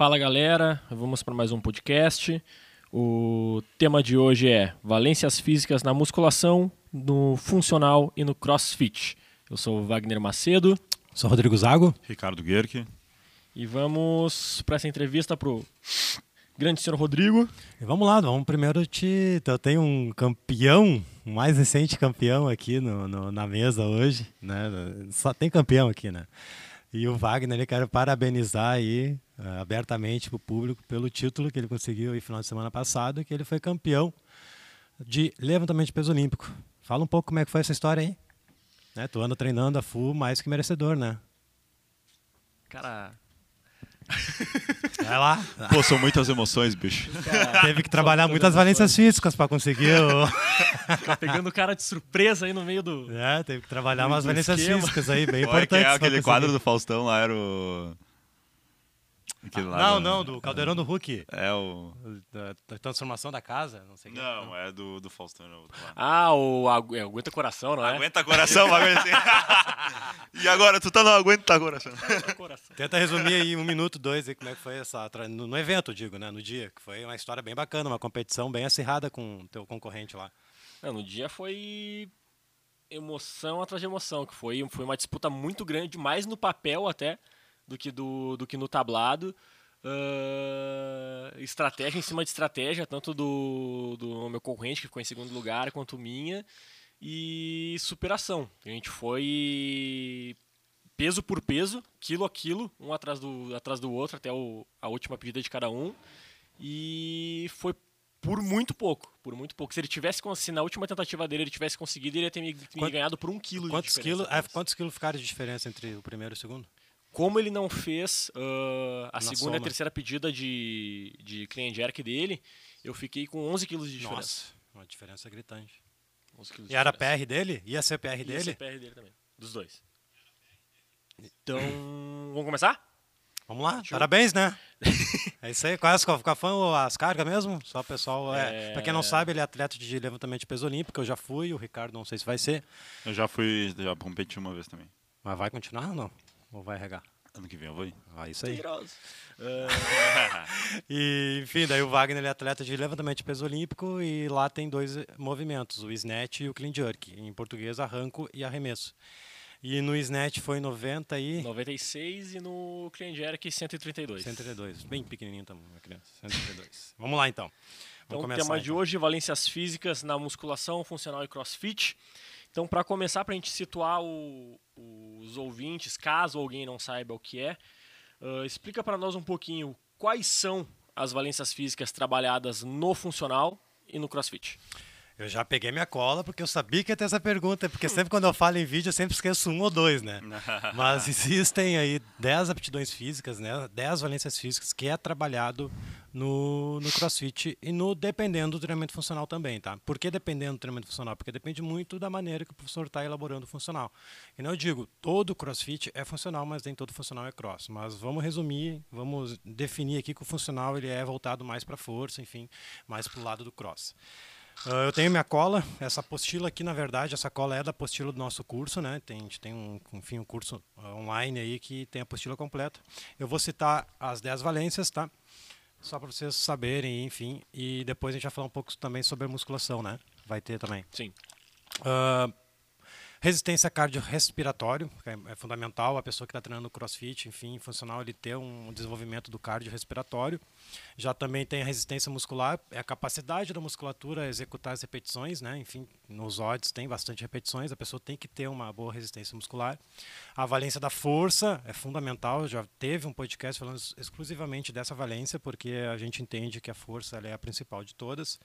Fala galera, vamos para mais um podcast. O tema de hoje é valências físicas na musculação, no funcional e no crossfit. Eu sou o Wagner Macedo. Sou Rodrigo Zago. Ricardo Guerque. E vamos para essa entrevista pro grande senhor Rodrigo. E vamos lá, vamos primeiro te. Eu tenho um campeão, um mais recente campeão aqui no, no, na mesa hoje. Né? Só tem campeão aqui, né? E o Wagner, ele quero parabenizar aí uh, abertamente para o público pelo título que ele conseguiu no final de semana passado, que ele foi campeão de levantamento de peso olímpico. Fala um pouco como é que foi essa história aí. Né? Tu anda treinando a full mais que merecedor, né? Cara. Vai lá. Pô, são muitas emoções, bicho. Cara, Teve que trabalhar muitas valências físicas para conseguir o... Ficar pegando o cara de surpresa aí no meio do. É, teve que trabalhar umas valências esquema. físicas aí, bem Olha, importantes. Que é aquele quadro do Faustão lá era o. Ah, não, do... não, do Caldeirão do Hulk. É o. Da, da transformação da casa, não sei Não, não. é do, do Faustão. Não. Ah, o é, Aguenta Coração, não é? Aguenta Coração, assim. E agora, tu tá no Aguenta Coração. coração. Tenta resumir aí um minuto, dois, aí, como é que foi essa. No, no evento, digo, né? No dia, que foi uma história bem bacana, uma competição bem acirrada com o teu concorrente lá. Não, no dia foi emoção atrás de emoção, que foi, foi uma disputa muito grande, mais no papel até do que, do, do que no tablado. Uh, estratégia em cima de estratégia, tanto do, do meu concorrente, que ficou em segundo lugar, quanto minha. E superação. A gente foi peso por peso, quilo a quilo, um atrás do, atrás do outro, até o, a última pedida de cada um. E foi por muito pouco, por muito pouco. Se ele tivesse, se na última tentativa dele ele tivesse conseguido, ele ia ter me, me ganhado por um quilo quantos de. Quilo, é, quantos quilos ficaram de diferença entre o primeiro e o segundo? Como ele não fez uh, a Na segunda soma. e a terceira pedida de, de clean jerk dele, eu fiquei com 11 quilos de diferença. Nossa, uma diferença gritante. E era PR dele? Ia ser PR dele? Ia ser PR dele também, dos dois. Então, vamos começar? Vamos lá, Show. parabéns, né? é isso aí, quais qual foi as cargas mesmo? Só o pessoal. É... é... Pra quem não sabe, ele é atleta de levantamento de peso olímpico, eu já fui, o Ricardo não sei se vai ser. Eu já fui, já competi uma vez também. Mas vai continuar ou não? Ou vai regar? Ano que vem eu vou ir. Ah, isso aí. e, enfim, daí o Wagner ele é atleta de levantamento de peso olímpico e lá tem dois movimentos, o snatch e o clean jerk. Em português, arranco e arremesso. E no snatch foi 90 e... 96 e no clean jerk 132. 132, bem pequenininho também, minha criança. 132. Vamos lá então. Vamos então, o tema então. de hoje, valências físicas na musculação, funcional e crossfit. Então, para começar, para a gente situar o, os ouvintes, caso alguém não saiba o que é, uh, explica para nós um pouquinho quais são as valências físicas trabalhadas no funcional e no crossfit. Eu já peguei minha cola porque eu sabia que ia ter essa pergunta, porque sempre quando eu falo em vídeo eu sempre esqueço um ou dois, né? Mas existem aí 10 aptidões físicas, né? 10 valências físicas que é trabalhado no, no crossfit e no dependendo do treinamento funcional também, tá? Por que dependendo do treinamento funcional? Porque depende muito da maneira que o professor está elaborando o funcional. E não eu digo, todo crossfit é funcional, mas nem todo funcional é cross. Mas vamos resumir, vamos definir aqui que o funcional ele é voltado mais para força, enfim, mais para o lado do cross. Uh, eu tenho minha cola, essa apostila aqui, na verdade, essa cola é da apostila do nosso curso, né? Tem, a gente tem um, enfim, um curso uh, online aí que tem a apostila completa. Eu vou citar as 10 valências, tá? Só para vocês saberem, enfim. E depois a gente vai falar um pouco também sobre a musculação, né? Vai ter também. Sim. Uh, Resistência cardiorrespiratório, é, é fundamental a pessoa que está treinando crossfit, enfim, funcional, ele ter um desenvolvimento do cardiorrespiratório. Já também tem a resistência muscular, é a capacidade da musculatura a executar as repetições, né? Enfim, nos odds tem bastante repetições, a pessoa tem que ter uma boa resistência muscular. A valência da força é fundamental, já teve um podcast falando exclusivamente dessa valência, porque a gente entende que a força é a principal de todas.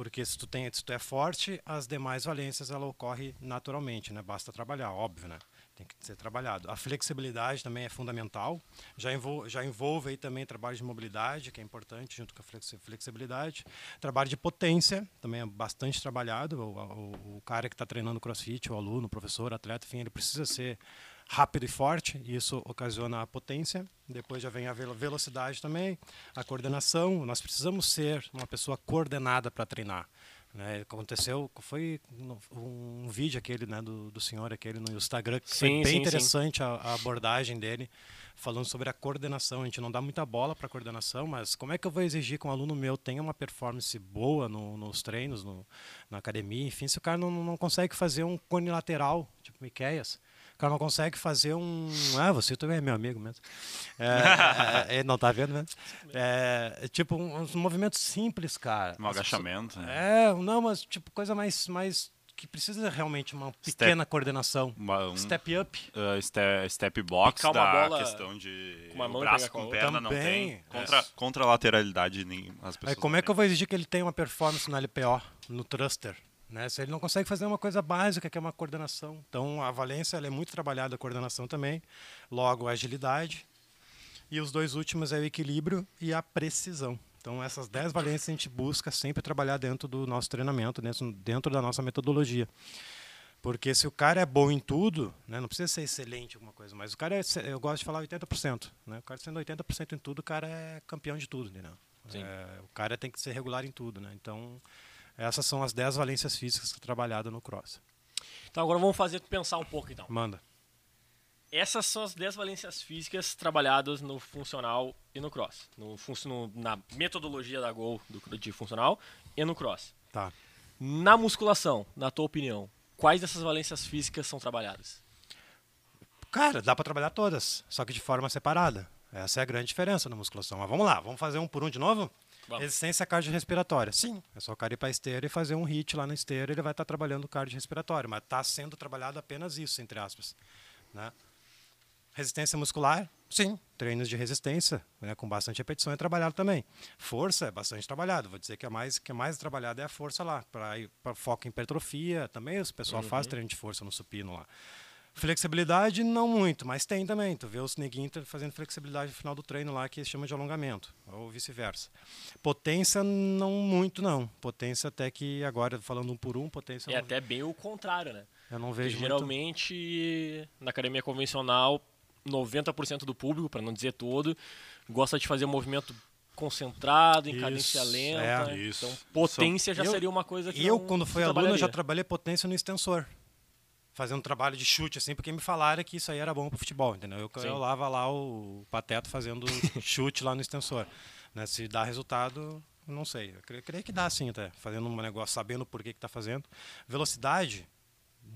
Porque se tu, tem, se tu é forte, as demais valências ela ocorre naturalmente, né? Basta trabalhar, óbvio, né? Tem que ser trabalhado. A flexibilidade também é fundamental. Já envolve, já envolve aí também trabalho de mobilidade, que é importante junto com a flexibilidade. Trabalho de potência também é bastante trabalhado. O, o, o cara que está treinando CrossFit, o aluno, o professor, o atleta, enfim, ele precisa ser rápido e forte, e isso ocasiona a potência. Depois já vem a velocidade também, a coordenação. Nós precisamos ser uma pessoa coordenada para treinar. Né? Aconteceu, foi um vídeo aquele né, do, do senhor aquele no Instagram, que sim, foi bem sim, interessante sim. A, a, abordagem dele, falando sobre a coordenação. A gente não dá muita bola para coordenação, mas como é que eu vou exigir que um aluno meu tenha uma performance boa no, nos treinos, no, na academia, enfim, se o cara não, não consegue fazer um cone lateral, tipo Miqueias, cara não consegue fazer um. Ah, você também é meu amigo mesmo. É, é, é, não tá vendo mesmo? É, tipo, uns movimentos simples, cara. Um agachamento. Né? É, não, mas tipo, coisa mais, mais que precisa realmente uma pequena step, coordenação. Uma, um, step up. Uh, step, step box Picar da bola questão de com uma mão o braço com perna não tem. Contra, é. contra a lateralidade nem as pessoas. Aí, como é que eu vou exigir que ele tenha uma performance no LPO, no thruster? Né? Se ele não consegue fazer uma coisa básica, que é uma coordenação. Então, a valência é muito trabalhada, a coordenação também. Logo, a agilidade. E os dois últimos é o equilíbrio e a precisão. Então, essas 10 valências a gente busca sempre trabalhar dentro do nosso treinamento, dentro, dentro da nossa metodologia. Porque se o cara é bom em tudo, né, não precisa ser excelente alguma coisa, mas o cara é, eu gosto de falar 80%. Né? O cara sendo 80% em tudo, o cara é campeão de tudo. Entendeu? É, o cara tem que ser regular em tudo. Né? Então, essas são as 10 valências físicas trabalhadas no cross. Então, agora vamos fazer pensar um pouco. então. Manda. Essas são as 10 valências físicas trabalhadas no funcional e no cross. No, no, na metodologia da Gol do, de funcional e no cross. Tá. Na musculação, na tua opinião, quais dessas valências físicas são trabalhadas? Cara, dá para trabalhar todas, só que de forma separada. Essa é a grande diferença na musculação. Mas vamos lá, vamos fazer um por um de novo? Vamos. Resistência cardiorrespiratória. Sim, é só o cara ir para a esteira e fazer um hit lá na esteira, ele vai estar tá trabalhando cardiorrespiratório, mas está sendo trabalhado apenas isso, entre aspas. Né? Resistência muscular, sim. Treinos de resistência, né, com bastante repetição é trabalhado também. Força é bastante trabalhado. Vou dizer que a mais que é mais trabalhada é a força lá, para foco em hipertrofia. Também o pessoal uhum. faz treino de força no supino lá. Flexibilidade, não muito, mas tem também. Tu vê os neguinhos fazendo flexibilidade no final do treino lá, que chama de alongamento, ou vice-versa. Potência, não muito, não. Potência, até que agora, falando um por um, potência. É até bem o contrário, né? Eu não vejo. Porque, geralmente, muito... na academia convencional, 90% do público, para não dizer todo, gosta de fazer um movimento concentrado, em isso, cadência lenta. É, isso. Então, potência já eu, seria uma coisa que Eu, não, quando fui aluno, já trabalhei potência no extensor. Fazendo trabalho de chute, assim, porque me falaram que isso aí era bom pro futebol, entendeu? Eu, eu lava lá o pateto fazendo chute lá no extensor. Né? Se dá resultado, não sei. Eu creio, creio que dá sim até, fazendo um negócio, sabendo por que está fazendo. Velocidade,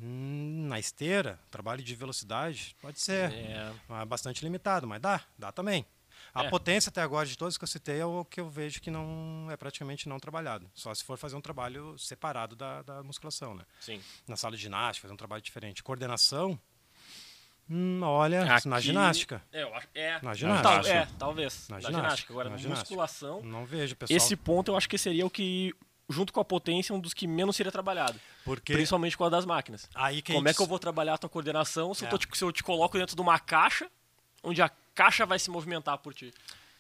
Hum, na esteira, trabalho de velocidade, pode ser é. bastante limitado, mas dá, dá também. A é. potência até agora de todos que eu citei é o que eu vejo que não é praticamente não trabalhado. Só se for fazer um trabalho separado da, da musculação, né? Sim. Na sala de ginástica, fazer um trabalho diferente. Coordenação, hum, olha, Aqui, na ginástica. É, eu acho, é. Na ginástica. Tal, é, talvez. Na, na ginástica. ginástica. Agora, na, na ginástica. musculação. Não vejo, pessoal. Esse ponto eu acho que seria o que junto com a potência, um dos que menos seria trabalhado. Porque... Principalmente com a das máquinas. Aí Como é que eu vou trabalhar a tua coordenação se, é. eu, te, se eu te coloco dentro de uma caixa, onde a caixa vai se movimentar por ti?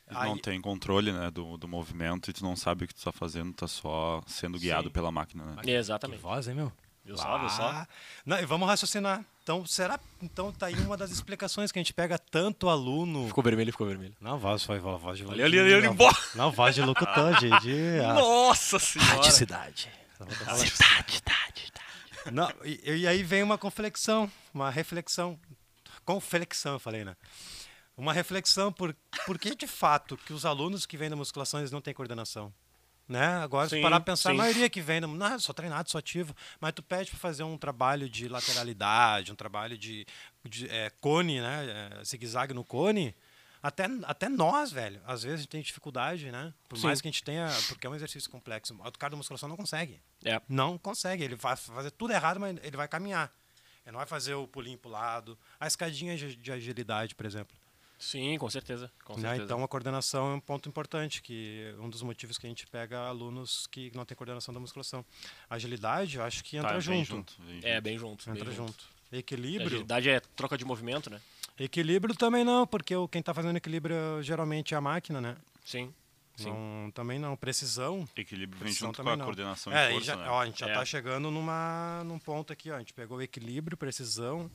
Aí... Não tem controle né, do, do movimento e tu não sabe o que tu está fazendo, tu tá só sendo guiado Sim. pela máquina. Né? Exatamente. Que voz, hein, meu? Viu só, viu só? Não, e vamos raciocinar. Então, será? Então tá aí uma das explicações que a gente pega tanto aluno. Ficou vermelho, ficou vermelho. Não, voz foi voz de locutor. Ali, ali, ali, embora. Não, voz de locutor, de. de Nossa senhora. Cidade. Cidade, cidade, cidade. Não, e, e aí vem uma conflexão, uma reflexão. Conflexão, eu falei, né? Uma reflexão por, por que de fato que os alunos que vêm da musculação eles não têm coordenação? Né? Agora, sim, se parar pensar, sim. a maioria que vem, não, sou treinado, sou ativo, mas tu pede para fazer um trabalho de lateralidade, um trabalho de, de é, cone, né? É, zigue-zague no cone. Até, até nós, velho, às vezes a gente tem dificuldade, né? Por sim. mais que a gente tenha. Porque é um exercício complexo. O cara da musculação não consegue. É. Não consegue. Ele vai fazer tudo errado, mas ele vai caminhar. Ele não vai fazer o pulinho pro lado. A escadinha de agilidade, por exemplo. Sim, com certeza. Com né? certeza. Então a coordenação é um ponto importante, que um dos motivos que a gente pega alunos que não têm coordenação da musculação. Agilidade, eu acho que entra tá, junto. junto bem É, bem junto. Entra bem junto. junto. Equilíbrio. agilidade é troca de movimento, né? Equilíbrio também não, porque quem está fazendo equilíbrio geralmente é a máquina, né? Sim. Sim. Não, também não. Precisão. Equilíbrio vem junto com a não. coordenação é, e força, já, né? ó, a gente já está É. chegando numa, num ponto aqui. Ó. A gente pegou equilíbrio, precisão,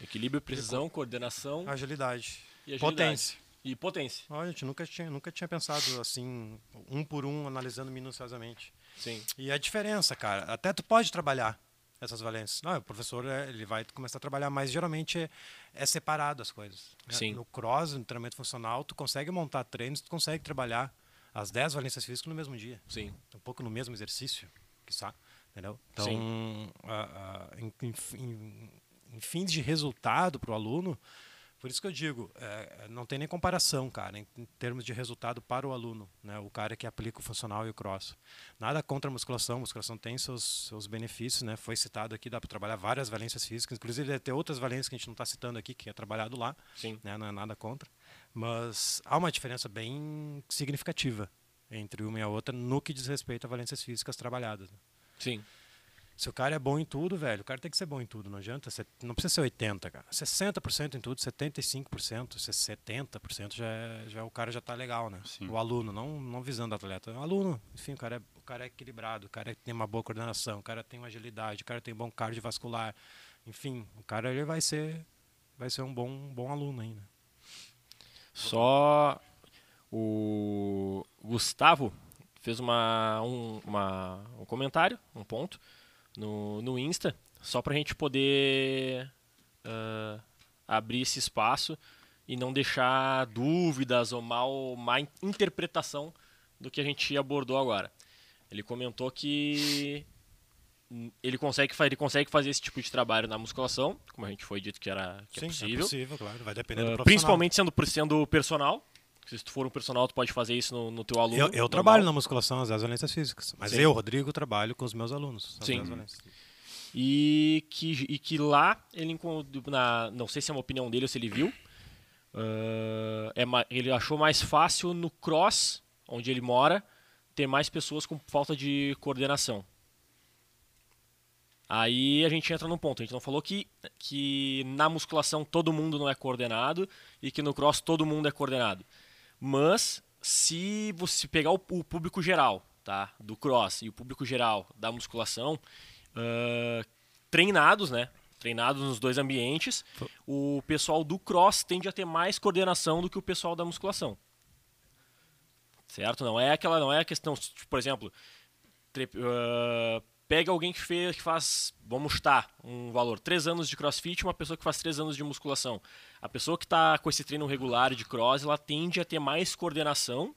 Equilíbrio, precisão, coordenação agilidade. e agilidade. Potência. E potência. Olha, a gente nunca tinha, nunca tinha pensado assim, um por um, analisando minuciosamente. Sim. E a diferença, cara, até tu pode trabalhar. essas valências. Não, o professor é, ele vai começar a trabalhar, mas geralmente é, é separado as coisas. né? Sim. No cross, no treinamento funcional, tu consegue montar treinos, tu consegue trabalhar as 10 valências físicas no mesmo dia. Sim. Um pouco no mesmo exercício, quiçá. Entendeu? Então, Sim. a- a- em, em- em- fins de resultado para o aluno, por isso que eu digo, é, não tem nem comparação, cara, em, em termos de resultado para o aluno, né? O cara que aplica o funcional e o cross. Nada contra a musculação, a musculação tem seus, seus benefícios, né? Foi citado aqui, dá para trabalhar várias valências físicas, inclusive deve ter outras valências que a gente não está citando aqui, que é trabalhado lá, Sim. né? Não é nada contra, mas há uma diferença bem significativa entre uma e a outra no que diz respeito a valências físicas trabalhadas. né? Sim. Se o cara é bom em tudo, velho, o cara tem que ser bom em tudo, não adianta. Você- Não precisa ser 80, cara. 60% em tudo, 75%, se 70% já é, já o cara já tá legal, né? Sim. O aluno, não, não visando o atleta. O aluno, enfim, o cara, é, o cara é equilibrado, o cara tem uma boa coordenação, o cara tem uma agilidade, o cara tem bom cardiovascular. Enfim, o cara ele vai ser vai ser um bom, um bom aluno ainda. Só o Gustavo fez uma, um, uma- um comentário, um ponto, no, no Insta, só pra gente poder ah, abrir esse espaço e não deixar dúvidas ou mal, má in- interpretação do que a gente abordou agora. Ele comentou que ele consegue, ele consegue fazer esse tipo de trabalho na musculação, como a gente foi dito que, era, que é possível. é possível, claro. Vai depender do Uh, principalmente sendo, sendo personal. Se tu for um personal, tu pode fazer isso no, no teu aluno. Eu, eu trabalho na musculação às valências físicas, mas Sim. eu, Rodrigo, trabalho com os meus alunos. Sim. E que, e que lá, ele na, não sei se é uma opinião dele ou se ele viu, uh, é, ele achou mais fácil no cross, onde ele mora, ter mais pessoas com falta de coordenação. Aí a gente entra num ponto. A gente não falou que, que na musculação todo mundo não é coordenado e que no cross todo mundo é coordenado. Mas se você pegar o, o público geral, tá, do cross e o público geral da musculação, ah, treinados, né, treinados nos dois ambientes, o pessoal do cross tende a ter mais coordenação do que o pessoal da musculação. Certo? Não é aquela, não é a questão, tipo, por exemplo, ah, pega alguém que, fez, que faz, vamos chutar, um valor, 3 anos de crossfit uma pessoa que faz 3 anos de musculação. A pessoa que está com esse treino regular de cross, ela tende a ter mais coordenação,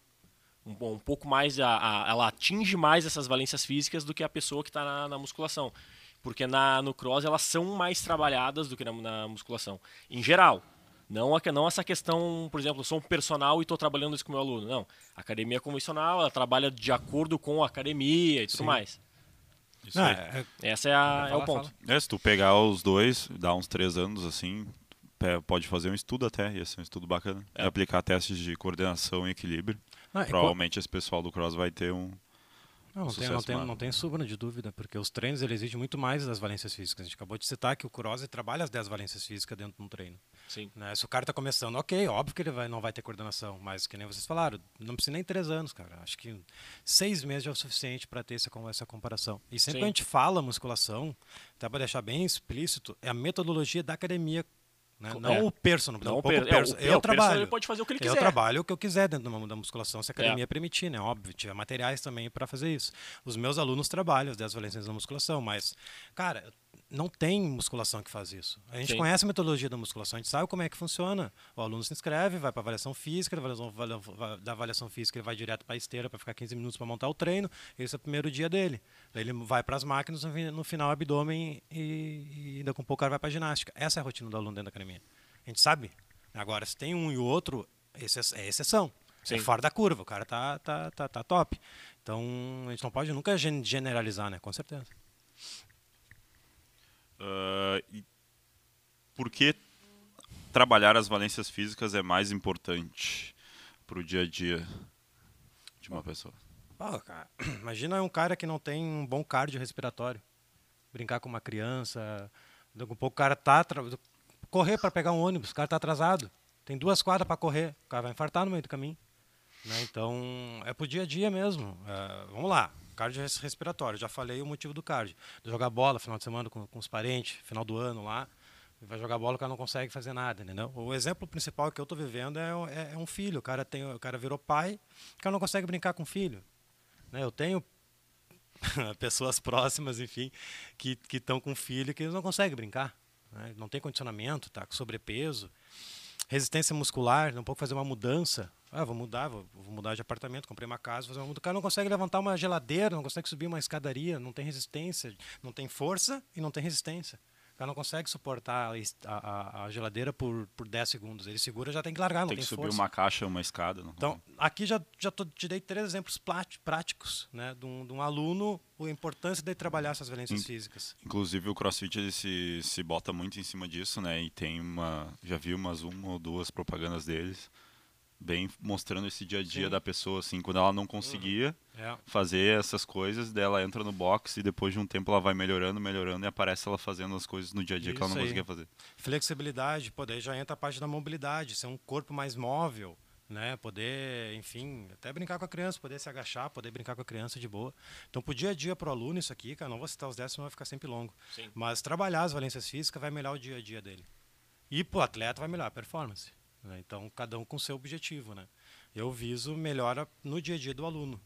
um, um pouco mais, a, a- ela atinge mais essas valências físicas do que a pessoa que está na, na musculação. Porque na, no cross elas são mais trabalhadas do que na, na musculação. Em geral. Não, a- não essa questão, por exemplo, eu sou um personal e estou trabalhando isso com meu aluno. Não. A academia convencional, ela trabalha de acordo com a academia e tudo Sim. mais. Isso Não, aí. é- Essa é, a- é o ponto. É, se tu pegar os dois, dá uns três anos assim, pode fazer um estudo até, ia ser um estudo bacana. É. E aplicar testes de coordenação e equilíbrio. É co- Provavelmente esse pessoal do cross vai ter um. Não, não, tem, não, tem, não tem sombra de dúvida, porque os treinos ele exigem muito mais das valências físicas. A gente acabou de citar que o ele trabalha as 10 valências físicas dentro de um treino. Sim. né? Se o cara está começando, ok, óbvio que ele vai, não vai ter coordenação, mas que nem vocês falaram, não precisa nem três anos, cara. Acho que seis meses já é o suficiente para ter essa, essa comparação. E sempre Sim. que a gente fala musculação, até para deixar bem explícito, é a metodologia da academia. Né? Não É. o personal, Não, o per- é, o- é, eu o personal, trabalho. ele pode fazer o que ele Eu quiser. trabalho o que eu quiser dentro da- da musculação, se a academia permitir, né? Óbvio, tiver materiais também para fazer isso. Os meus alunos trabalham as 10 valências da musculação, mas, cara, não tem musculação que faz isso. A gente Sim. conhece a metodologia da musculação, a gente sabe como é que funciona. O aluno se inscreve, vai para avaliação física, da avaliação, da avaliação física ele vai direto para a esteira para ficar 15 minutos para montar o treino. Esse é o primeiro dia dele. Daí ele vai para as máquinas, no fi- no final abdômen e, e ainda com pouco ar vai para ginástica. Essa é a rotina do aluno dentro da academia. A gente sabe. Agora, se tem um e o outro, esse é exceção. É Sim. fora da curva, o cara tá, tá, tá, tá top. Então, a gente não pode nunca gen- generalizar, né? Com certeza. Ah, e por que trabalhar as valências físicas é mais importante para o dia a dia de uma pessoa? Cara, imagina um cara que não tem um bom cardio respiratório. Brincar com uma criança. A pouco o cara tá. Correr para pegar um ônibus, o cara tá atrasado. Tem duas quadras para correr, o cara vai infartar no meio do caminho. né? Então, é pro dia a dia mesmo. É, vamos lá, cardio res- respiratório. Já falei o motivo do cardio. Jogar bola final de semana com, com os parentes, final do ano lá. Vai jogar bola, o cara não consegue fazer nada, entendeu? O exemplo principal que eu tô vivendo é, é- é um filho. O cara, tem, o cara virou pai, o cara não consegue brincar com o filho. Né? Eu tenho pessoas próximas, enfim, que estão com filho que não conseguem brincar. Né? Não tem condicionamento, tá com sobrepeso. Resistência muscular, não pode fazer uma mudança. Ah, vou mudar, vou, vou mudar de apartamento, comprei uma casa, fazer uma mudança. O cara não consegue levantar uma geladeira, não consegue subir uma escadaria, não tem resistência, não tem força e não tem resistência cara não consegue suportar a, a, a, geladeira por, por 10 segundos. Ele segura, já tem que largar, não tem, tem que subir força. uma caixa, uma escada. Não. Então, aqui já, já tô, te dei três exemplos práticos né, de, um, de um aluno, a importância de trabalhar essas valências In, físicas. Inclusive, o CrossFit ele se, se bota muito em cima disso, né? E tem uma... Já vi umas uma ou duas propagandas deles bem mostrando esse dia a dia Sim. da pessoa, assim, quando ela não conseguia uhum. é. fazer essas coisas, dela entra no box e depois de um tempo ela vai melhorando, melhorando e aparece ela fazendo as coisas no dia a dia Isso que ela não aí. conseguia fazer. Flexibilidade, poder já entra a parte da mobilidade, ser um corpo mais móvel, né, poder, enfim, até brincar com a criança, poder se agachar, poder brincar com a criança de boa. Então, pro dia a dia pro aluno isso aqui, cara, não vou citar os décimos, vai ficar sempre longo. Sim. Mas trabalhar as valências físicas vai melhorar o dia a dia dele. E pro atleta vai melhorar a performance. Né? Então, cada um com seu objetivo. Né? Eu viso melhora no dia a dia do aluno.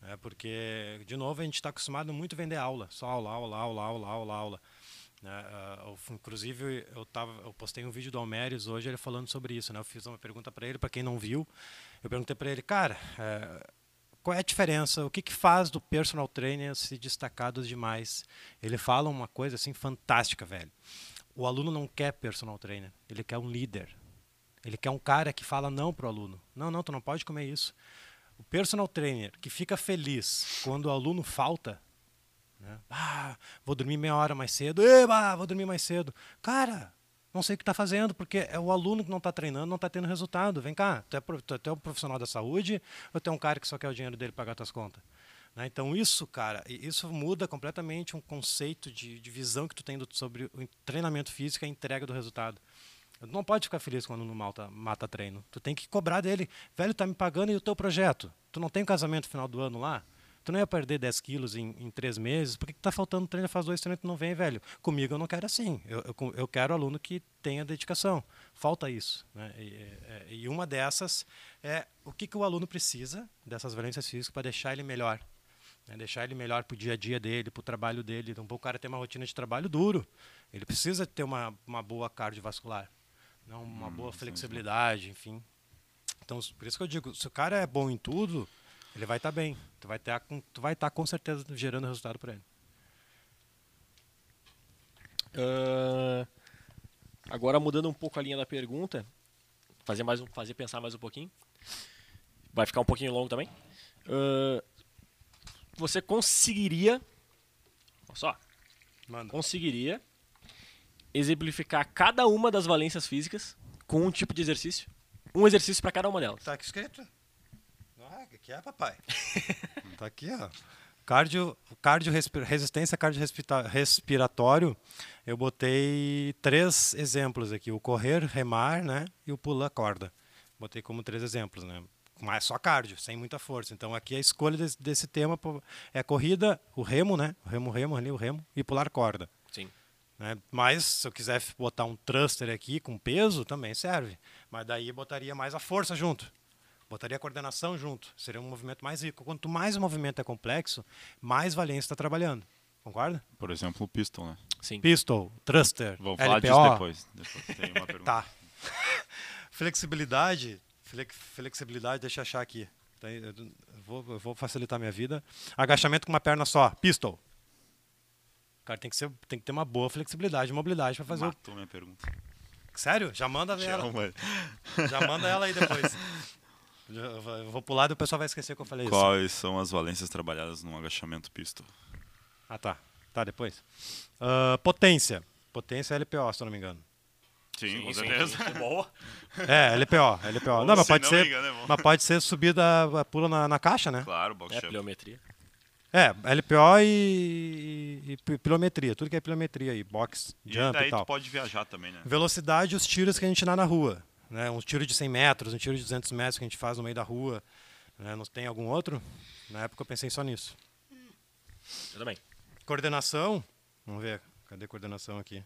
Né? Porque, de novo, a gente está acostumado muito a vender aula. Só aula, aula, aula, aula, aula, aula. Né? Uh, inclusive, eu, tava, eu postei um vídeo do Almeres hoje ele falando sobre isso. Né? Eu fiz uma pergunta para ele, para quem não viu. Eu perguntei para ele, cara, é, qual é a diferença? O que, que faz do personal trainer se destacar dos demais? Ele fala uma coisa assim fantástica, velho. O aluno não quer personal trainer, ele quer um líder. Ele quer um cara que fala não para o aluno. Não, não, tu não pode comer isso. O personal trainer que fica feliz quando o aluno falta, né? ah, vou dormir meia hora mais cedo, Eba, vou dormir mais cedo. Cara, não sei o que está fazendo, porque é o aluno que não está treinando, não está tendo resultado. Vem cá, tu é, tu é um profissional da saúde ou tu é um cara que só quer o dinheiro dele pagar tuas contas? Né? Então isso, cara, isso muda completamente um conceito de, de visão que tu tem do, sobre o treinamento físico e a entrega do resultado. Tu não pode ficar feliz quando não mata, mata treino. Tu tem que cobrar dele. Velho, tá me pagando e o teu projeto? Tu não tem um casamento no final do ano lá? Tu não ia perder 10 quilos em, em três meses? Por que, que tá faltando treino? Faz dois treinos e tu não vem, velho. Comigo eu não quero assim. Eu, eu, eu quero aluno que tenha dedicação. Falta isso. Né? E, é, e, uma dessas é o que, que o aluno precisa dessas valências físicas para deixar ele melhor. Né? Deixar ele melhor para o dia a dia dele, para o trabalho dele. Então, o cara tem uma rotina de trabalho duro. Ele precisa ter uma, uma boa cardiovascular não, uma hum, boa flexibilidade, enfim. Então, por isso que eu digo, se o cara é bom em tudo, ele vai estar tá bem. Tu vai estar com, tu vai estar tá, com certeza gerando resultado para ele. Uh, agora mudando um pouco a linha da pergunta, fazer mais um, fazer pensar mais um pouquinho. Vai ficar um pouquinho longo também. Uh, você conseguiria, olha só, Manda. conseguiria exemplificar cada uma das valências físicas com um tipo de exercício. Um exercício para cada uma delas. Tá aqui escrito? Ah, que é, papai? tá aqui, ó. Cardio, cardio resistência cardiorrespiratório, eu botei três exemplos aqui: o correr, remar, né, e o pular corda. Botei como três exemplos, né? Mas só cardio, sem muita força. Então aqui a escolha desse, desse tema é corrida, o remo, né? O remo, remo ali, o remo e pular corda. Né? Mas se eu quiser botar um thruster aqui com peso, também serve. Mas daí botaria mais a força junto. Botaria a coordenação junto. Seria um movimento mais rico. Quanto mais o movimento é complexo, mais valência está trabalhando. Concorda? Por exemplo, o pistol, né? Sim. Pistol, thruster, Vou falar LPO. disso depois. depois tem uma pergunta. tá. flexibilidade. Flexibilidade, deixa eu achar aqui. Eu vou, eu vou facilitar minha vida. Agachamento com uma perna só. Pistol. O cara tem que, ser, tem que ter uma boa flexibilidade e mobilidade para fazer Matou o... minha pergunta. Sério? Já manda ela. Já manda ela aí depois. Eu vou pular e o pessoal vai esquecer que eu falei Quais isso. Quais são as valências trabalhadas no agachamento pistol? Ah, tá. Tá, depois. Uh, potência. Potência é LPO, se eu não me engano. Sim, com certeza. Boa. É, LPO. LPO. não, mas pode, ser, engano, é mas pode ser subida, pula na, na caixa, né? Claro, box É, pliometria. É, LPO e, e, e, pilometria, tudo que é pilometria aí, box, e jump daí e tal. tu pode viajar também, né? Velocidade, os tiros que a gente dá na rua, né? Um tiro de 100 metros, um tiro de 200 metros que a gente faz no meio da rua, né? Não tem algum outro? Na época eu pensei só nisso. Eu também. Coordenação, vamos ver, cadê a coordenação aqui?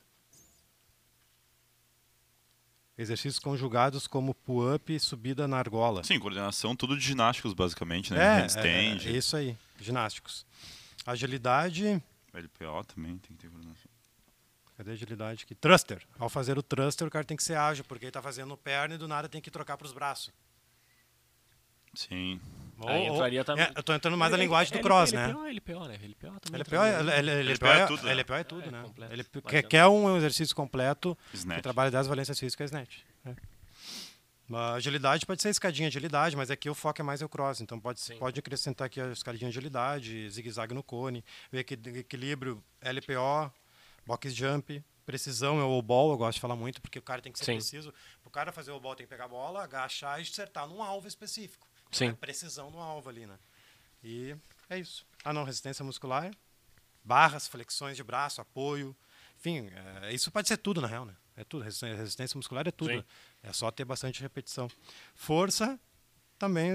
Exercícios conjugados como pull-up e subida na argola. Sim, coordenação, tudo de ginásticos, basicamente, né? É, Handstand. É, é, isso aí, ginásticos. Agilidade. LPO também tem que ter coordenação. Cadê a agilidade aqui? Thruster. Ao fazer o thruster, o cara tem que ser ágil, porque ele está fazendo perna e do nada tem que trocar para os braços. Sim. Aí entraria também. É, eu tô entrando mais na linguagem do cross, né? LPO, LPO, né? LPO também. LPO é, LPO é tudo, né? LPO é tudo, né? Ele quer, quer um exercício completo Snatch. que trabalha 10 valências físicas snatch. É. A agilidade pode ser escadinha de agilidade, mas aqui o foco é mais o cross. Então pode, pode acrescentar aqui a escadinha de agilidade, zigue-zague no cone, ver que equilíbrio, LPO, box jump, precisão é o ball, eu gosto de falar muito, porque o cara tem que ser Sim. preciso. O cara fazer o ball tem que pegar a bola, agachar e acertar num alvo específico. Sim. É precisão no alvo ali, né? E é isso. Ah, não, resistência muscular, barras, flexões de braço, apoio. Enfim, é, isso pode ser tudo, na real, né? É tudo. Resistência, muscular é tudo. Sim. É só ter bastante repetição. Força, também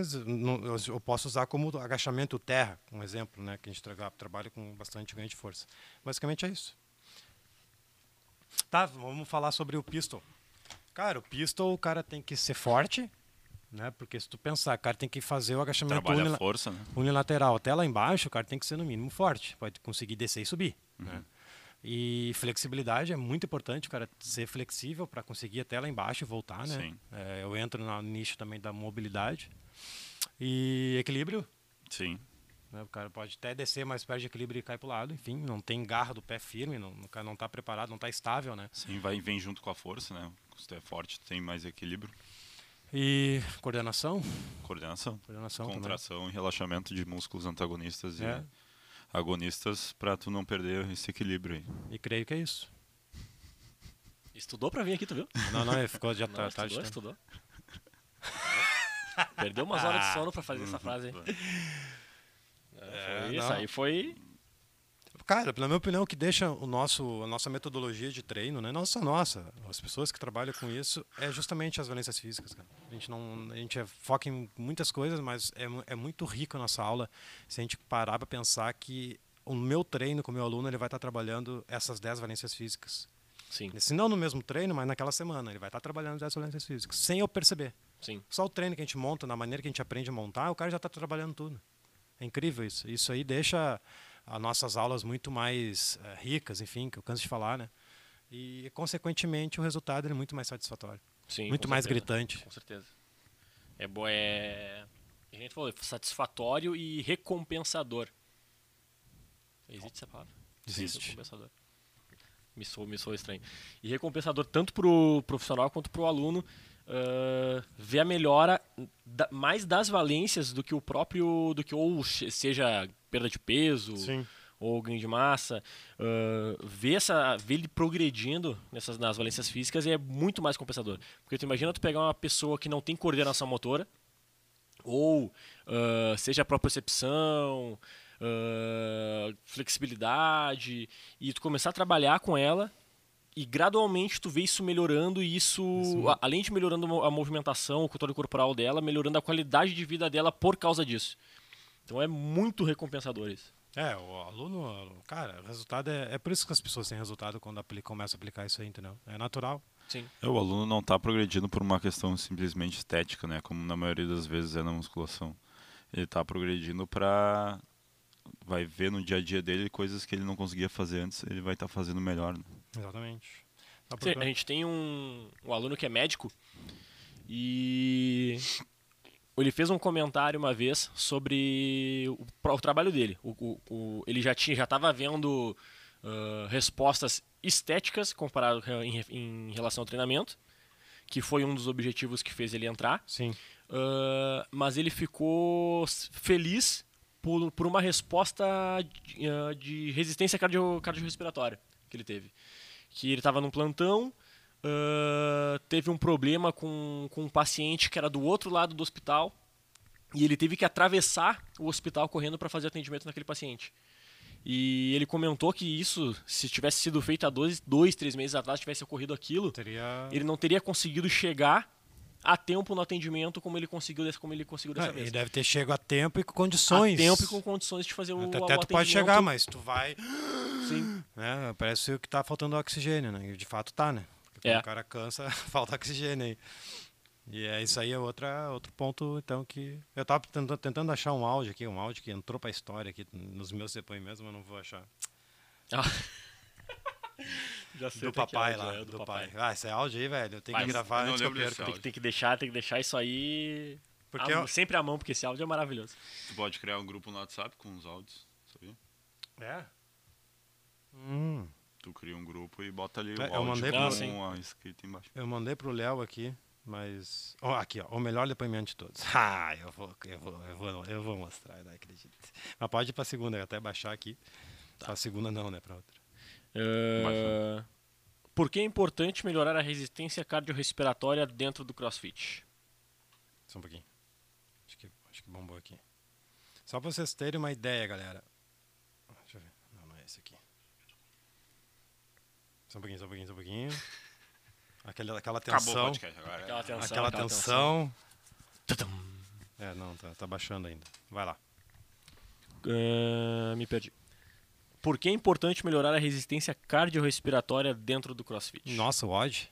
eu posso usar como agachamento terra, um exemplo, né? Que a gente tra trabalha com bastante ganho de força. Basicamente é isso. Tá, vamos falar sobre o pistol. Cara, o pistol, o cara tem que ser forte, né? Porque se tu pensar, o cara tem que fazer o agachamento unila força, né? unilateral até lá embaixo, o cara tem que ser no mínimo forte, pode conseguir descer e subir. Uhum. Né? E flexibilidade é muito importante, o cara ser flexível para conseguir até lá embaixo e voltar, né? Sim. É, eu entro no nicho também da mobilidade. E equilíbrio, Sim. né? O cara pode até descer, mas perde equilíbrio e cai para o lado. Enfim, não tem garra do pé firme, não, o cara não está preparado, não está estável, né? Sim, vai, vem junto com a força, né? Se tu é forte, tu tem mais equilíbrio. E coordenação, Coordenação. coordenação Contração e relaxamento de músculos antagonistas É. e agonistas para tu não perder esse equilíbrio aí. também. E creio que é isso. Estudou pra vir aqui, tu viu? Não, não, ele ficou já Não, tá, estudou, tarde. estudou. Perdeu umas horas de sono pra fazer essa frase aí. É, foi isso não. aí foi. Cara, pela minha opinião, o que deixa o nosso, a nossa metodologia de treino, né? Nossa, nossa, as pessoas que trabalham com isso, é justamente as valências físicas, cara. A gente não, a gente é, foca em muitas coisas, mas é, é muito rico a nossa aula se a gente parar para pensar que o meu treino com o meu aluno, ele vai estar trabalhando essas 10 valências físicas. Sim, Se não no mesmo treino, mas naquela semana, ele vai estar trabalhando 10 valências físicas, sem eu perceber. sim. Só o treino que a gente monta, na maneira que a gente aprende a montar, o cara já está trabalhando tudo. É incrível isso. Isso aí deixa as nossas aulas muito mais eh, ricas, enfim, que eu canso de falar, né? E, consequentemente, o resultado é muito mais satisfatório. sim muito mais certeza, gritante. Com certeza. É bom, é. A gente falou, é satisfatório e recompensador. Existe essa palavra? Existe. Recompensador. Me soou, me soou estranho. E recompensador tanto pro profissional quanto pro aluno ah, ver a melhora da- mais das valências do que o próprio. do que ou seja perda de peso Sim. ou ganho de massa, ah, ver, essa, ver ele progredindo nessas, nas valências físicas é muito mais compensador. Porque tu imagina tu pegar uma pessoa que não tem coordenação motora, ou ah, seja a propriocepção, ah, flexibilidade, e tu começar a trabalhar com ela e gradualmente tu vê isso melhorando e isso, a- além de melhorando a movimentação, o controle corporal dela, melhorando a qualidade de vida dela por causa disso. Então é muito recompensador isso. É, o aluno, cara, o resultado é, é por isso que as pessoas têm resultado quando começam a aplicar isso aí, entendeu? É natural. Sim. É, O aluno não está progredindo por uma questão simplesmente estética, né? Como na maioria das vezes é na musculação. Ele está progredindo para vai ver no dia a dia dele coisas que ele não conseguia fazer antes, ele vai estar fazendo melhor. né? Exatamente. Tá Sim, a gente tem um, um aluno que é médico e ele fez um comentário uma vez sobre o, o trabalho dele. O, o- o- ele já tinha, já estava vendo ah, respostas estéticas comparado em, em relação ao treinamento, que foi um dos objetivos que fez ele entrar. Sim. Ah, mas ele ficou feliz por, por uma resposta de, ah, de resistência cardio, cardiorrespiratória que ele teve. Que ele estava num plantão, ah, teve um problema com, com um paciente que era do outro lado do hospital e ele teve que atravessar o hospital correndo para fazer atendimento naquele paciente. E ele comentou que isso, se tivesse sido feito há dois, dois três meses atrás, tivesse ocorrido aquilo, Teria. ele não teria conseguido chegar a tempo no atendimento como ele conseguiu como ele conseguiu dessa Ah, vez. ele deve ter chego a tempo e com condições. A tempo e com condições de fazer o, Até, o até tu pode chegar, mas tu vai. Sim. Né, parece que tá faltando oxigênio, né? E de fato tá, né? Porque É. o cara cansa, falta oxigênio aí. E é isso aí é outra, outro ponto, então, que. Eu tava tentando, tentando achar um áudio aqui, um áudio que entrou pra história aqui nos meus depoimentos, mas não vou achar. Ah. Já sei do até que papai lá, é, do, papai. Ah, esse é áudio aí, velho. Eu tenho que gravar antes que eu perca. Tem que, tem que deixar, tem que deixar isso aí. Porque à- eu- sempre à mão, porque esse áudio é maravilhoso. Tu pode criar um grupo no WhatsApp com os áudios, sabia? É? Hum. Tu cria um grupo e bota ali É, o eu áudio mandei com pro- Sim. a escrita embaixo. Eu mandei pro Léo aqui, mas. Ó, aqui, ó. O melhor depoimento de todos. Ah, eu vou, eu vou, eu vou, eu vou mostrar, não acredito. Mas pode ir pra segunda, até baixar aqui. Pra segunda não, né? Pra outra. Ah, por que é importante melhorar a resistência cardiorrespiratória dentro do CrossFit? Só um pouquinho. Acho que, acho que bombou aqui. Só pra vocês terem uma ideia, galera. Deixa eu ver. Não, não é esse aqui. Só um pouquinho, só um pouquinho, só um pouquinho. Aquela, aquela Acabou o tensão. podcast agora. Aquela tensão. Aquela aquela tensão. É, não, tá, tá baixando ainda. Vai lá. Ah, me perdi. Por que é importante melhorar a resistência cardiorrespiratória dentro do CrossFit? Nossa, o Odd.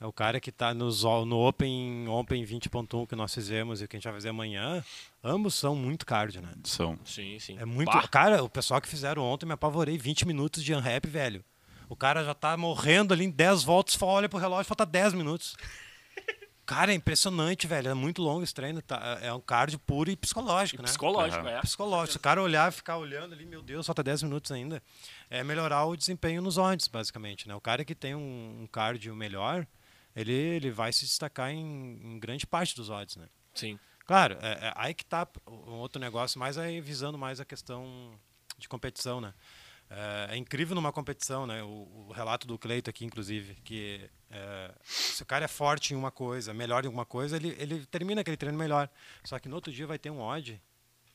É o cara que tá nos, o- no Open, Open 20.1 que nós fizemos e que a gente vai fazer amanhã. Ambos são muito cardio, né? São. Sim, sim. É muito. Bah, Cara, o pessoal que fizeram ontem me apavorei. 20 minutos de unrap, velho. O cara já tá morrendo ali em 10 voltas, olha pro relógio, falta 10 minutos. Cara, é impressionante, velho. É muito longo esse treino. Tá? É um cardio puro e psicológico, né? psicológico, Aham. é. Psicológico. Se o cara olhar e ficar olhando ali, meu Deus, falta 10 minutos ainda. É melhorar o desempenho nos odds, basicamente. Né? O cara que tem um, um cardio melhor, ele, ele vai se destacar em, em grande parte dos odds, né? Sim. Claro, é, é, aí que tá um outro negócio, mais aí visando mais a questão de competição, né? É, é incrível numa competição, né? O, o relato do Cleito aqui, inclusive, que é, se o cara é forte em uma coisa, melhor em alguma coisa, ele, ele termina aquele treino melhor. Só que no outro dia vai ter um odd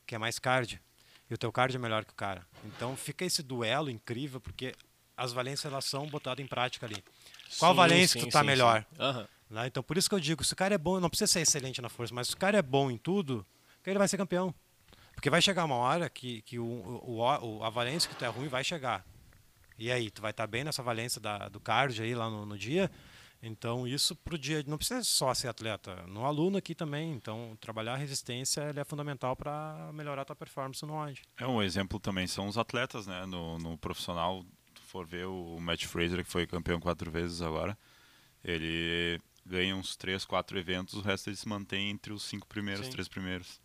que é mais cardio. E o teu cardio é melhor que o cara. Então fica esse duelo incrível, porque as valências elas são botadas em prática ali. Qual Sim, valência sim, que tu tá sim, melhor? Né? Então, por isso que eu digo, se o cara é bom, não precisa ser excelente na força, mas se o cara é bom em tudo, ele vai ser campeão. Porque vai chegar uma hora que, que o, o, o- a valência que tu é ruim vai chegar. E aí, tu vai estar bem nessa valência da, do cardio aí lá no, no dia. Então, isso pro dia, não precisa só ser atleta, no aluno aqui também. Então, trabalhar a resistência ele é fundamental para melhorar a tua performance no onde. É um exemplo também, são os atletas, né? No, no profissional, tu for ver o Matt Fraser, que foi campeão quatro vezes agora, ele ganha uns três, quatro eventos, o resto ele se mantém entre os cinco primeiros, Sim. três primeiros.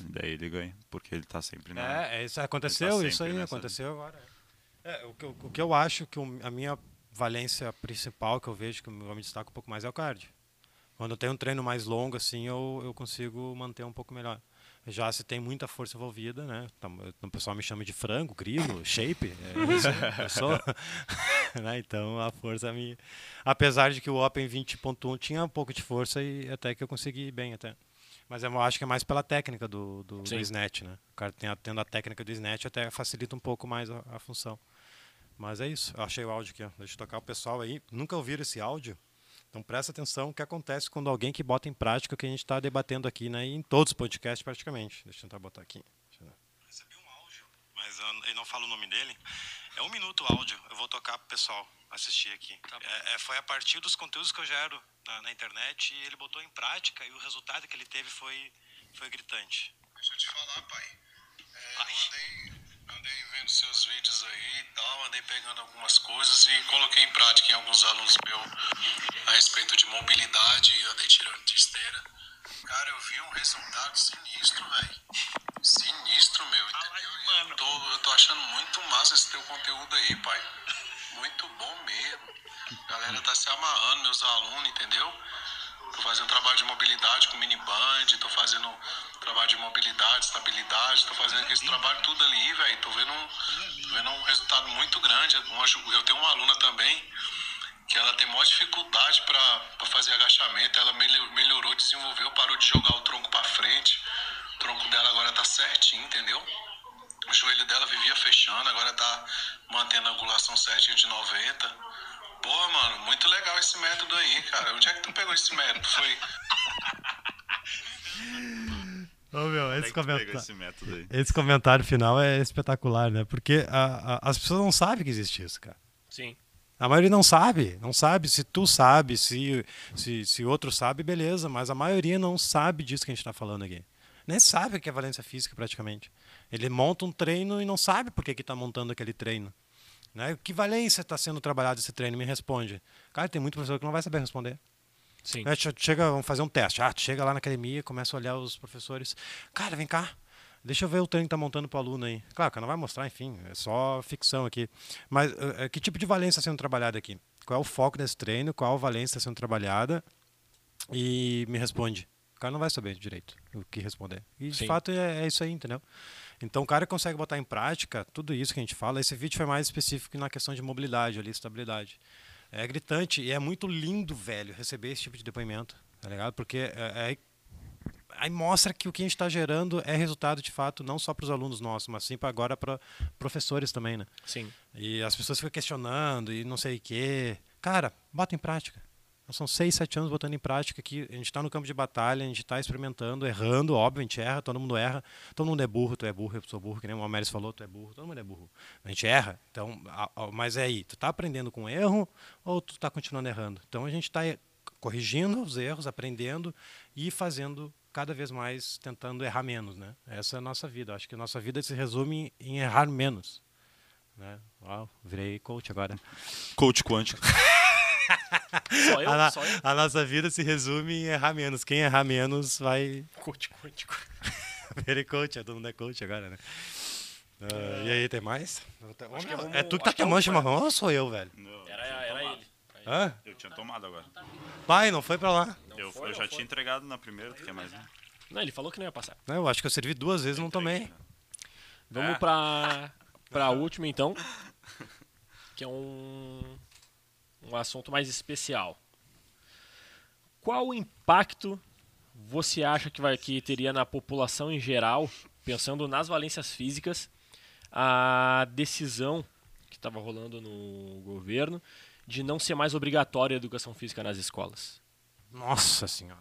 E daí ele ganha, porque ele tá sempre na. É, é isso aconteceu, Ele tá isso aí nessa- aconteceu agora. É, o, que, eu- o que eu acho que o- a minha valência principal que eu vejo que eu me destaco um pouco mais é o cardio. Quando eu tenho um treino mais longo, assim, eu, eu consigo manter um pouco melhor. Já se tem muita força envolvida, né? Tam- O pessoal me chama de frango, grilo, shape. É isso, eu sou. né? Então a força me. Apesar de que o Open 20.1 tinha um pouco de força e até que eu consegui ir bem até. Mas eu acho que é mais pela técnica do, do, do snatch, né? O cara tem a- tendo a técnica do snatch até facilita um pouco mais a, a função. Mas é isso. Eu achei o áudio aqui, ó. Deixa eu tocar o pessoal aí. Nunca ouviram esse áudio? Então presta atenção o que acontece quando alguém que bota em prática o que a gente está debatendo aqui, né? E em todos os podcasts praticamente. Deixa eu tentar botar aqui. Deixa eu ver. Recebi um áudio, mas eu, eu não falo o nome dele. É um minuto o áudio. Eu vou tocar pro pessoal assistir aqui. É, é, foi a partir dos conteúdos que eu gero na, na internet e ele botou em prática e o resultado que ele teve foi, foi gritante. Deixa eu te falar, pai. É, Ai. eu andei, andei vendo seus vídeos aí e tal, andei pegando algumas coisas e coloquei em prática em alguns alunos meus a respeito de mobilidade e andei tirando de esteira. Cara, eu vi um resultado sinistro, velho. Sinistro, meu, entendeu? Eu tô, eu tô achando muito massa esse teu conteúdo aí, pai. Muito bom mesmo. A galera tá se amarrando, meus alunos, entendeu? Tô fazendo trabalho de mobilidade com mini band, tô fazendo trabalho de mobilidade, estabilidade, tô fazendo esse trabalho tudo ali, velho. Tô vendo um, tô vendo um resultado muito grande. Eu tenho uma aluna também que ela tem maior dificuldade para fazer agachamento. Ela melhorou, desenvolveu, parou de jogar o tronco para frente. O tronco dela agora tá certinho, entendeu? O joelho dela vivia fechando, agora tá mantendo a angulação certinha de 90. Porra, mano, muito legal esse método aí, cara. Onde é que tu pegou esse método? Foi. Ô, meu, é esse, pega comenta... esse esse comentário final é espetacular, né? Porque a- a- as pessoas não sabem que existe isso, cara. Sim. A maioria não sabe, não sabe. Se tu sabe, se, se, se outro sabe, beleza, mas a maioria não sabe disso que a gente está falando aqui. Nem sabe o que é valência física, praticamente. Ele monta um treino e não sabe por que está montando aquele treino. Né? Que valência está sendo trabalhado esse treino? Me responde. Cara, tem muito professor que não vai saber responder. Sim. É, chega, vamos fazer um teste. Ah, chega lá na academia, começa a olhar os professores. Cara, vem cá. Deixa eu ver o treino que tá montando para o aluno aí. Claro, que não vai mostrar, enfim, é só ficção aqui. Mas uh, que tipo de valência está sendo trabalhada aqui? Qual é o foco desse treino? Qual valência está sendo trabalhada? E me responde. O cara não vai saber direito o que responder. E de Sim. fato é, é, isso aí, entendeu? Então o cara consegue botar em prática tudo isso que a gente fala. Esse vídeo foi mais específico na questão de mobilidade ali, estabilidade. É gritante e é muito lindo, velho, receber esse tipo de depoimento, tá ligado? Porque é, é aí mostra que o que a gente está gerando é resultado de fato não só para os alunos nossos, mas sim para agora para professores também, né? Sim. E as pessoas ficam questionando e não sei o quê. Cara, bota em prática. São seis, sete anos botando em prática aqui. A gente está no campo de batalha, a gente está experimentando, errando, óbvio, a gente erra, todo mundo erra. Todo mundo é burro, tu é burro, eu sou burro, que nem o Amélis falou, tu é burro, todo mundo é burro. A gente erra, então, mas é aí, tu está aprendendo com erro ou tu está continuando errando? Então a gente está corrigindo os erros, aprendendo e fazendo cada vez mais tentando errar menos, né? Essa é a nossa vida. Acho que a nossa vida se resume em errar menos. Né? Uau, virei coach agora. Coach quântico. só eu, a, só eu? a nossa vida se resume em errar menos. Quem errar menos vai. Coach quântico. virei coach, todo mundo é coach agora, né? Uh, e aí, tem mais? é, é tu que tá tomando chimarrão ou sou eu, velho? Não, era, era ele. Hã? Eu tinha tomado agora. Pai, não foi pra lá. Eu, eu já tinha entregado na primeira, tu quer mais um? Não, ele falou que não ia passar. Não, eu acho que eu servi duas vezes e não tomei. Vamos é. pra, pra última, então. Que é um, um assunto mais especial. Qual o impacto você acha que, vai, que teria na população em geral, pensando nas valências físicas, a decisão que estava rolando no governo de não ser mais obrigatória a educação física nas escolas? Nossa senhora.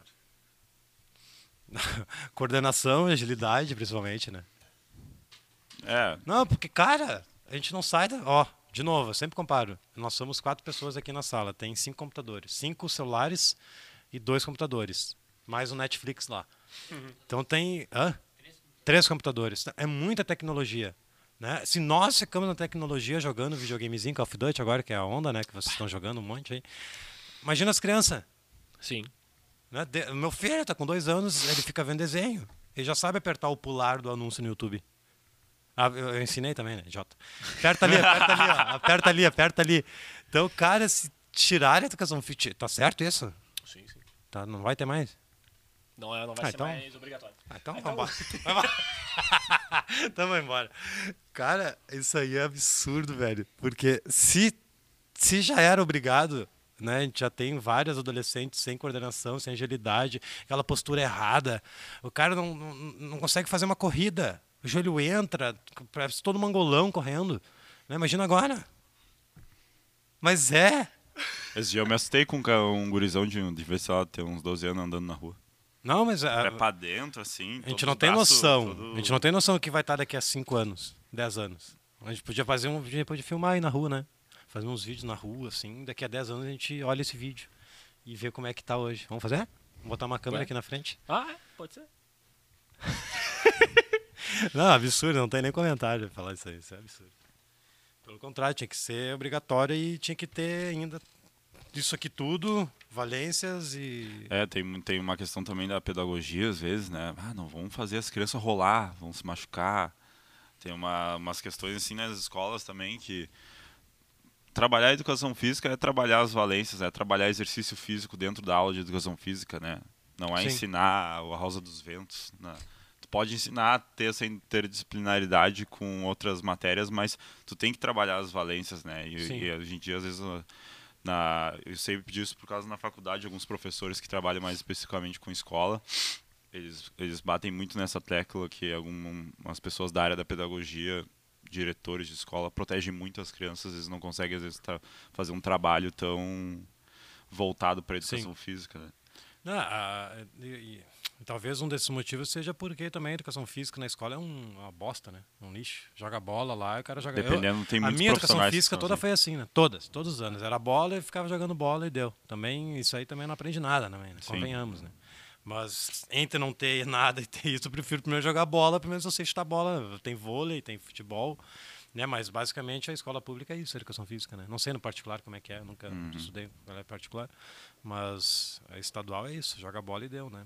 Coordenação e agilidade, principalmente, né? É. Não, porque, cara, a gente não sai da. Ó, de novo, eu sempre comparo. Nós somos quatro pessoas aqui na sala. Tem cinco computadores. Cinco celulares e dois computadores. Mais o um Netflix lá. Uhum. Então tem. Hã? Três computadores. É muita tecnologia. Né? Se nós ficamos na tecnologia jogando videogamezinho Call of Duty agora, que é a onda, né? Que vocês estão jogando um monte aí. Imagina as crianças. Sim. Né? De, meu filho está com dois anos, ele fica vendo desenho. Ele já sabe apertar o pular do anúncio no YouTube. Ah, eu, eu ensinei também, né, Jota? Aperta ali, aperta ali, ó, aperta ali, aperta ali. Então, cara, se tirar a educação física, tá certo isso? Sim, sim. Tá, não vai ter mais? Não, é, não vai ah, ser então... mais obrigatório. Ah, então, ah, então... vamos embora. então vamos embora. Cara, isso aí é absurdo, velho. Porque se, se já era obrigado, né? A gente já tem vários adolescentes sem coordenação, sem agilidade, aquela postura errada. O cara não, não, não consegue fazer uma corrida. O joelho entra, parece todo mangolão correndo. Né? Imagina agora. Mas é. Esse dia eu me assustei com um gurizão de, de ver se ela tem uns 12 anos andando na rua. Não, mas. A, é pra dentro, assim. A gente não tem noção. Todo... A gente não tem noção do que vai estar daqui a 5 anos, 10 anos. A gente podia fazer um. A gente podia filmar aí na rua, né? Fazer uns vídeos na rua, assim. Daqui a 10 anos a gente olha esse vídeo e vê como é que tá hoje. Vamos fazer? Vamos botar uma câmera Ué? aqui na frente? Ah, é? pode ser. não, absurdo, não tem nem comentário falar isso aí. Isso é absurdo. Pelo contrário, tinha que ser obrigatório e tinha que ter ainda isso aqui tudo, valências e. É, tem, tem uma questão também da pedagogia, às vezes, né? Ah, não, vamos fazer as crianças rolar, vão se machucar. Tem uma, umas questões assim nas escolas também que. Trabalhar a educação física é trabalhar as valências, é trabalhar exercício físico dentro da aula de educação física, né? Não é Sim. ensinar a Rosa dos Ventos. Né? Pode ensinar a ter essa interdisciplinaridade com outras matérias, mas tu tem que trabalhar as valências, né? E, e hoje em dia, às vezes, na, eu sei disso por causa na faculdade, alguns professores que trabalham mais especificamente com escola, eles, eles batem muito nessa tecla que algumas pessoas da área da pedagogia, diretores de escola, protegem muito as crianças, eles não conseguem às vezes fazer um trabalho tão voltado para a educação Sim. física. Né? Não, a, e, e, talvez um desses motivos seja porque também a educação física na escola é um, uma bosta, né? Um lixo. Joga bola lá e o cara joga... Dependendo, eu, tem A minha educação física toda assim. foi assim, né? Todas, todos os anos. Era bola e ficava jogando bola e deu. Também, isso aí também não aprende nada, né? Convenhamos, né? Mas entre não ter nada e ter isso, eu prefiro primeiro jogar bola, primeiro eu sei chutar bola. Tem vôlei, tem futebol, né? Mas basicamente a escola pública é isso, a educação física, né? Não sei no particular como é que é, nunca Uhum. estudei ela é particular, mas a estadual é isso, joga bola e deu, né?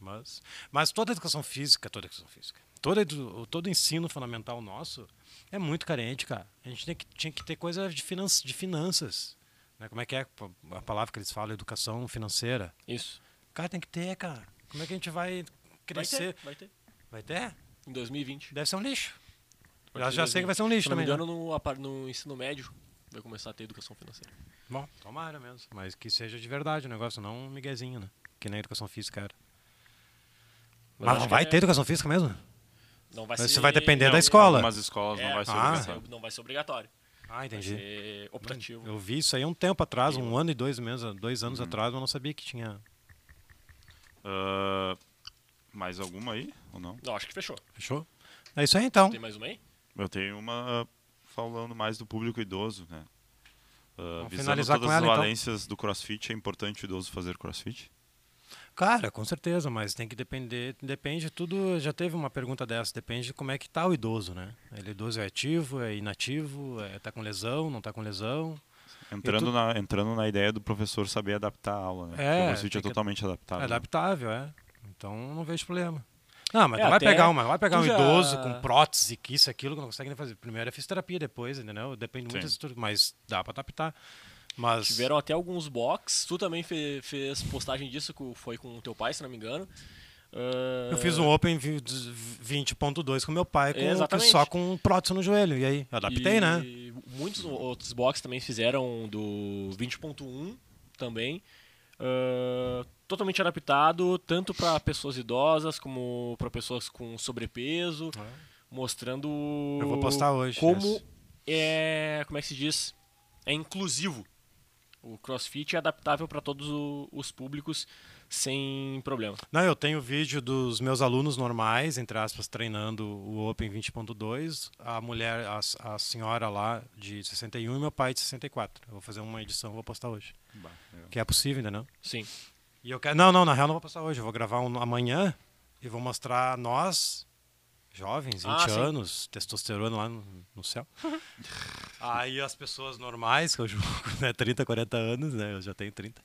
Mas, mas toda educação física, toda educação física, todo, todo ensino fundamental nosso é muito carente, cara. A gente tem que, tinha que ter coisa de, finan de finanças. Né? Como é que é a palavra que eles falam? Educação financeira. Isso. Cara, tem que ter, cara. Como é que a gente vai Vai crescer? ter, vai ter. Vai ter? Em 2020. Deve ser um lixo. Já, já sei que 2020. vai ser um lixo Se não me também. engano, né? no, no ensino médio vai começar a ter educação financeira. Bom, tomara mesmo. Mas que seja de verdade o negócio, não um miguezinho, né? Que nem a educação física era. Mas Mas não vai é- ter educação física mesmo? Não vai Mas ser, você vai depender não, da escola. Algumas escolas É, não vai ser ah. não vai obrigatório. ser- vai obrigatório. Ah, Vai entendi. ser optativo. Eu vi isso aí um tempo atrás, um ano e dois meses, dois anos atrás, mas não sabia que tinha. Ah, mais alguma aí ou não? Não, acho que fechou. Fechou? É isso aí então. Tem mais uma aí? Eu tenho uma falando mais do público idoso, né? Ah, visando todas com as ela, então. valências do CrossFit, é importante o idoso fazer CrossFit? Cara, com certeza, mas tem que depender. Depende tudo. Já teve uma pergunta dessa, depende de como é que tá o idoso, né? Ele idoso é ativo, é inativo, é, tá com lesão, não tá com lesão. Entrando, tu- na, entrando na ideia do professor saber adaptar a aula, né? É, Porque o CrossFit é totalmente adaptável. É né? adaptável, é. Então não vejo problema. Não, mas É, vai pegar uma, vai pegar um já- idoso com prótese, que isso, aquilo, que não consegue nem fazer. Primeiro é fisioterapia, depois, entendeu? Depende muito Sim. desse tudo, mas dá pra adaptar. Mas. Tiveram até alguns box. Tu também fe- fez postagem disso, foi com o teu pai, se não me engano. Ah, Eu fiz um Open vi- 20.2 com meu pai, com, só com prótese no joelho. E aí? Eu adaptei, e né? Muitos outros box também fizeram do 20.1 também. Ah, totalmente adaptado, tanto para pessoas idosas como para pessoas com sobrepeso, mostrando Eu vou postar hoje. como é, como é que se diz? É inclusivo. O CrossFit é adaptável para todos os públicos sem problema. Não, eu tenho vídeo dos meus alunos normais, entre aspas, treinando o Open 20.2, a mulher, a, a senhora lá de 61 e meu pai de 64. Eu vou fazer uma edição, vou postar hoje. Bah, legal. Que é possível, ainda não? Sim. E eu quero, não, não, na real não vou postar hoje, eu vou gravar um amanhã e vou mostrar nós jovens, 20 Ah, sim. anos, testosterona lá no, no céu. Aí as pessoas normais, que eu julgo, né, 30, 40 anos, né, eu já tenho 30.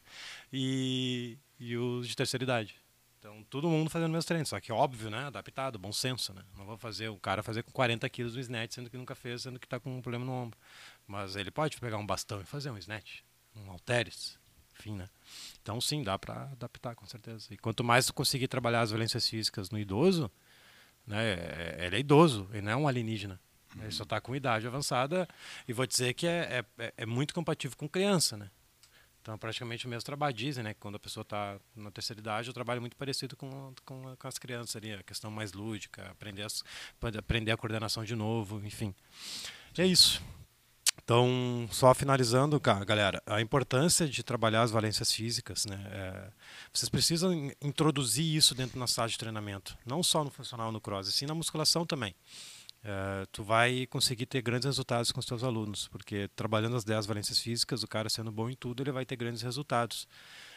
E, e os de terceira idade. Então, todo mundo fazendo meus treinos, só que óbvio, né, adaptado, bom senso, né. Não vou fazer o cara fazer com 40 quilos no snatch, sendo que nunca fez, sendo que tá com um problema no ombro. Mas ele pode pegar um bastão e fazer um snatch, um halteres, enfim, né. Então, sim, dá para adaptar, com certeza. E quanto mais tu conseguir trabalhar as violências físicas no idoso, né, é- ele é idoso, ele não é um alienígena. Ele só está com idade avançada e vou dizer que é, é, é muito compatível com criança, né? Então, é praticamente o mesmo trabalho. Dizem, né? Que quando a pessoa está na terceira idade, o trabalho é muito parecido com, com, com as crianças ali. A questão mais lúdica, aprender, as, aprender a coordenação de novo, enfim. E é isso. Então, só finalizando, galera, a importância de trabalhar as valências físicas, né? é, vocês precisam in- introduzir isso dentro da sala de treinamento, não só no funcional no cross, sim na musculação também. É, tu vai conseguir ter grandes resultados com os teus alunos, porque trabalhando as 10 valências físicas, o cara sendo bom em tudo, ele vai ter grandes resultados.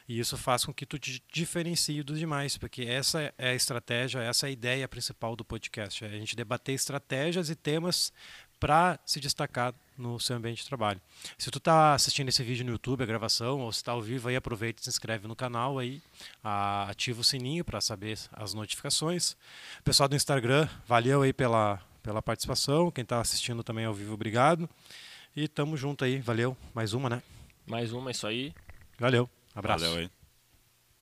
E isso faz com que tu te diferencie dos demais, porque essa é a estratégia, essa é a ideia principal do podcast, é a gente debater estratégias e temas para se destacar no seu ambiente de trabalho. Se tu está assistindo esse vídeo no YouTube, a gravação, ou se está ao vivo, aí aproveita e se inscreve no canal aí, ativa o sininho para saber as notificações. Pessoal do Instagram, valeu aí pela, pela participação. Quem está assistindo também ao vivo, obrigado. E tamo junto aí, valeu. Mais uma, né? Mais uma, é isso aí. Valeu. Abraço. Valeu aí.